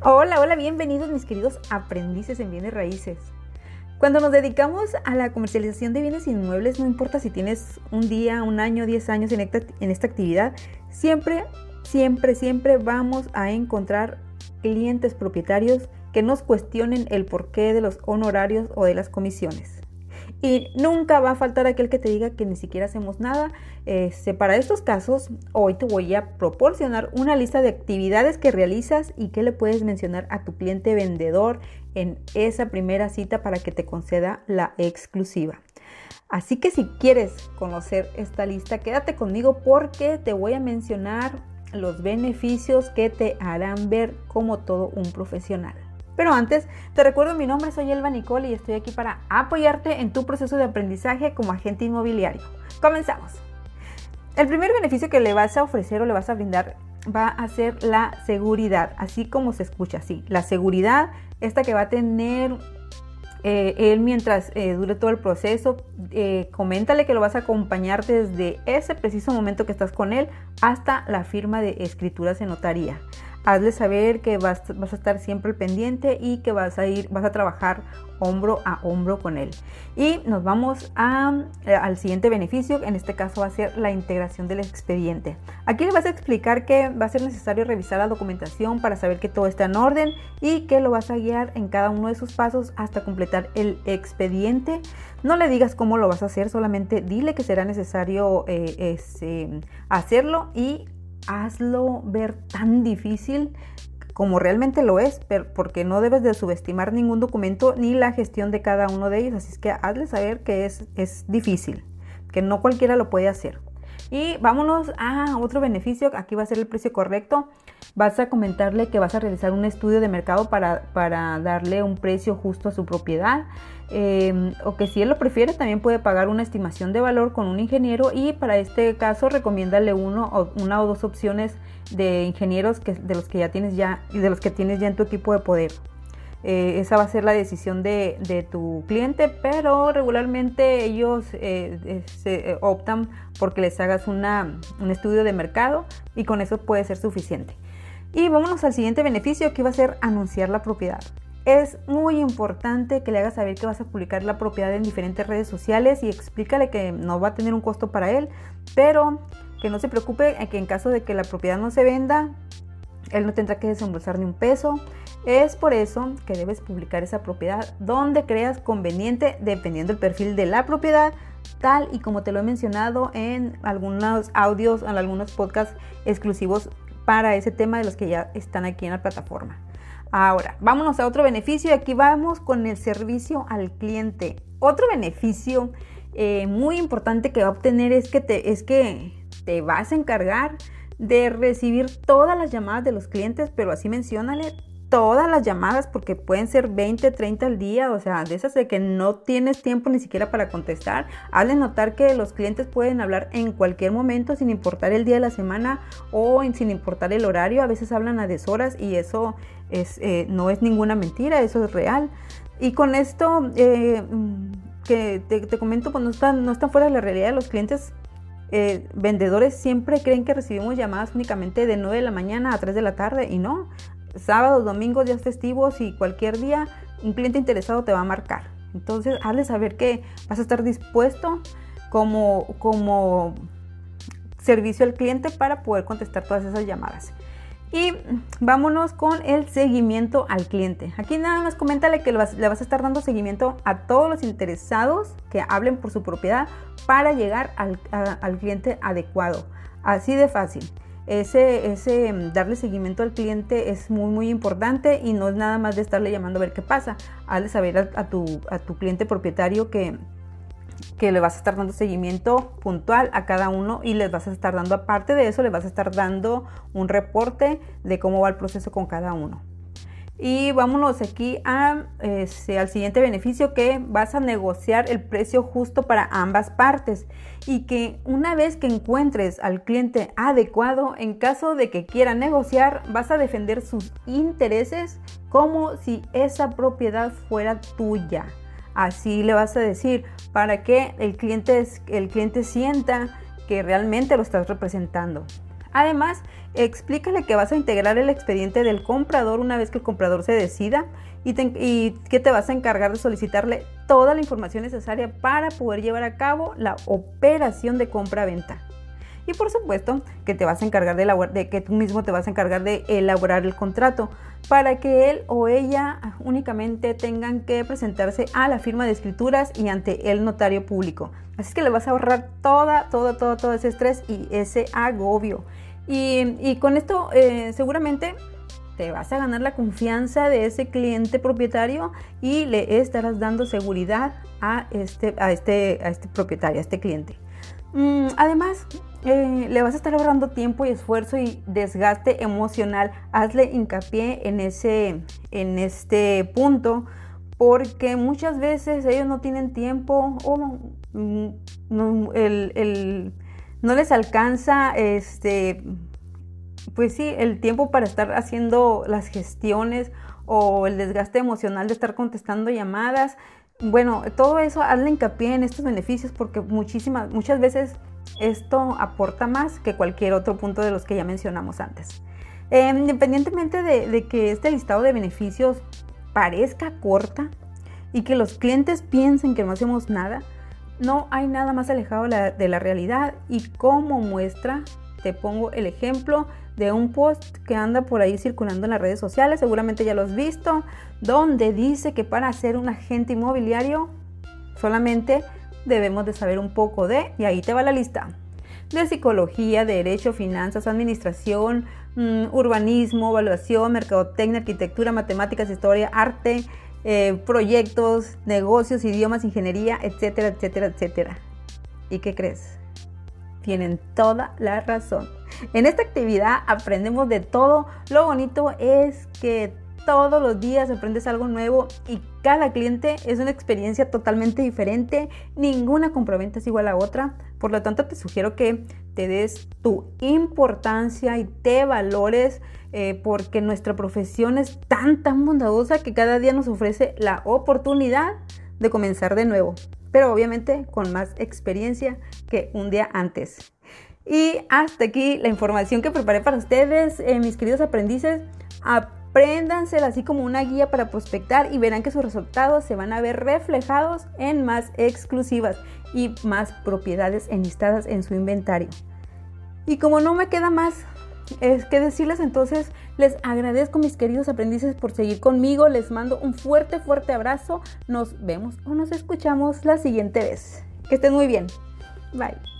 Hola, hola, bienvenidos mis queridos aprendices en bienes raíces. Cuando nos dedicamos a la comercialización de bienes inmuebles, no importa si tienes un día, un año, 10 años en esta, en esta actividad, siempre, siempre, siempre vamos a encontrar clientes propietarios que nos cuestionen el porqué de los honorarios o de las comisiones. Y nunca va a faltar aquel que te diga que ni siquiera hacemos nada. Este, para estos casos, hoy te voy a proporcionar una lista de actividades que realizas y que le puedes mencionar a tu cliente vendedor en esa primera cita para que te conceda la exclusiva. Así que si quieres conocer esta lista, quédate conmigo porque te voy a mencionar los beneficios que te harán ver como todo un profesional. Pero antes, te recuerdo mi nombre, soy Elba Nicole y estoy aquí para apoyarte en tu proceso de aprendizaje como agente inmobiliario. Comenzamos. El primer beneficio que le vas a ofrecer o le vas a brindar va a ser la seguridad, así como se escucha así. La seguridad, esta que va a tener eh, él mientras eh, dure todo el proceso, eh, coméntale que lo vas a acompañar desde ese preciso momento que estás con él hasta la firma de escrituras en notaría hazle saber que vas, a estar siempre pendiente y que vas a ir, vas a trabajar hombro a hombro con él. Y nos vamos eh, al siguiente beneficio, en este caso va a ser la integración del expediente. Aquí le vas a explicar que va a ser necesario revisar la documentación para saber que todo está en orden y que lo vas a guiar en cada uno de sus pasos hasta completar el expediente. No le digas cómo lo vas a hacer, solamente dile que será necesario eh, hacerlo y hazlo ver tan difícil como realmente lo es, porque no debes de subestimar ningún documento ni la gestión de cada uno de ellos, así es que hazle saber que es, es difícil, que no cualquiera lo puede hacer. Y vámonos a otro beneficio, aquí va a ser el precio correcto. Vas a comentarle que vas a realizar un estudio de mercado para, para darle un precio justo a su propiedad. Em, o que si él lo prefiere también puede pagar una estimación de valor con un ingeniero y para este caso recomiéndale uno o una o dos opciones de ingenieros que, de los que ya tienes ya y de los que tienes ya en tu equipo de poder. Eh, esa va a ser la decisión de, tu cliente, pero regularmente ellos eh, eh, optan porque les hagas un estudio de mercado y con eso puede ser suficiente. Y vámonos al siguiente beneficio que va a ser anunciar la propiedad. Es muy importante que le hagas saber que vas a publicar la propiedad en diferentes redes sociales y explícale que no va a tener un costo para él, pero que no se preocupe que en caso de que la propiedad no se venda, él no tendrá que desembolsar ni un peso. Es por eso que debes publicar esa propiedad donde creas conveniente dependiendo del perfil de la propiedad, tal y como te lo he mencionado en algunos audios, en algunos podcasts exclusivos para ese tema de los que ya están aquí en la plataforma. Ahora, vámonos a otro beneficio y aquí vamos con el servicio al cliente. Otro beneficio eh, muy importante que va a obtener es que te, es que te vas a encargar de recibir todas las llamadas de los clientes, pero así mencionale todas las llamadas porque pueden ser 20, 30 al día, o sea, de esas de que no tienes tiempo ni siquiera para contestar. Hazle notar que los clientes pueden hablar en cualquier momento sin importar el día de la semana o sin importar el horario. A veces hablan a deshoras y eso es, eh, no es ninguna mentira, eso es real. Y con esto eh, que te, comento, pues no están, no están fuera de la realidad, los clientes eh, vendedores siempre creen que recibimos llamadas únicamente de 9 de la mañana a 3 de la tarde y no. Sábados, domingos, días festivos y cualquier día un cliente interesado te va a marcar. Entonces, hazle saber que vas a estar dispuesto como, como servicio al cliente para poder contestar todas esas llamadas. Y vámonos con el seguimiento al cliente. Aquí nada más coméntale que le vas, a estar dando seguimiento a todos los interesados que hablen por su propiedad para llegar al, cliente adecuado. Así de fácil. Ese, ese, mm, darle seguimiento al cliente es muy muy importante y no es nada más de estarle llamando a ver qué pasa. Hazle saber a tu, a tu cliente propietario que, que le vas a estar dando seguimiento puntual a cada uno y les vas a estar dando, aparte de eso, le vas a estar dando un reporte de cómo va el proceso con cada uno. Y vámonos aquí este, al siguiente beneficio que vas a negociar el precio justo para ambas partes y que una vez que encuentres al cliente adecuado, en caso de que quiera negociar, vas a defender sus intereses como si esa propiedad fuera tuya. Así le vas a decir para que el cliente, el cliente sienta que realmente lo estás representando. Además, explícale que vas a integrar el expediente del comprador una vez que el comprador se decida y, que te vas a encargar de solicitarle toda la información necesaria para poder llevar a cabo la operación de compra-venta. Y por supuesto que te vas a encargar de, de que tú mismo te vas a encargar de elaborar el contrato para que él o ella únicamente tengan que presentarse a la firma de escrituras y ante el notario público. Así que le vas a ahorrar toda, todo, todo, todo ese estrés y ese agobio. Y, con esto eh, seguramente te vas a ganar la confianza de ese cliente propietario y le estarás dando seguridad a este, a este, a este propietario, a este cliente. Mm, además, eh, le vas a estar ahorrando tiempo y esfuerzo y desgaste emocional. Hazle hincapié en, ese, en este punto porque muchas veces ellos no tienen tiempo o mm, no, no les alcanza este, pues sí, el tiempo para estar haciendo las gestiones o el desgaste emocional de estar contestando llamadas. Bueno, todo eso hazle hincapié en estos beneficios porque muchísimas, muchas veces esto aporta más que cualquier otro punto de los que ya mencionamos antes. Eh, independientemente de, que este listado de beneficios parezca corta y que los clientes piensen que no hacemos nada, no hay nada más alejado de la realidad y como muestra te pongo el ejemplo de un post que anda por ahí circulando en las redes sociales, seguramente ya lo has visto, donde dice que para ser un agente inmobiliario solamente debemos de saber un poco de, y ahí te va la lista, de psicología, derecho, finanzas, administración, mm, urbanismo, evaluación, mercadotecnia, arquitectura, matemáticas, historia, arte, eh, proyectos, negocios, idiomas, ingeniería, etcétera, etcétera, etcétera. ¿Y qué crees? Tienen toda la razón. En esta actividad aprendemos de todo. Lo bonito es que todos los días aprendes algo nuevo y cada cliente es una experiencia totalmente diferente. Ninguna compraventa es igual a otra. Por lo tanto, te sugiero que te des tu importancia y te valores eh, porque nuestra profesión es tan, tan bondadosa que cada día nos ofrece la oportunidad de comenzar de nuevo. Pero obviamente con más experiencia que un día antes. Y hasta aquí la información que preparé para ustedes, eh, mis queridos aprendices. Apréndansela así como una guía para prospectar y verán que sus resultados se van a ver reflejados en más exclusivas y más propiedades enlistadas en su inventario. Y como no me queda más es que decirles entonces, les agradezco mis queridos aprendices por seguir conmigo, les mando un fuerte, fuerte abrazo, nos vemos o nos escuchamos la siguiente vez. Que estén muy bien. Bye.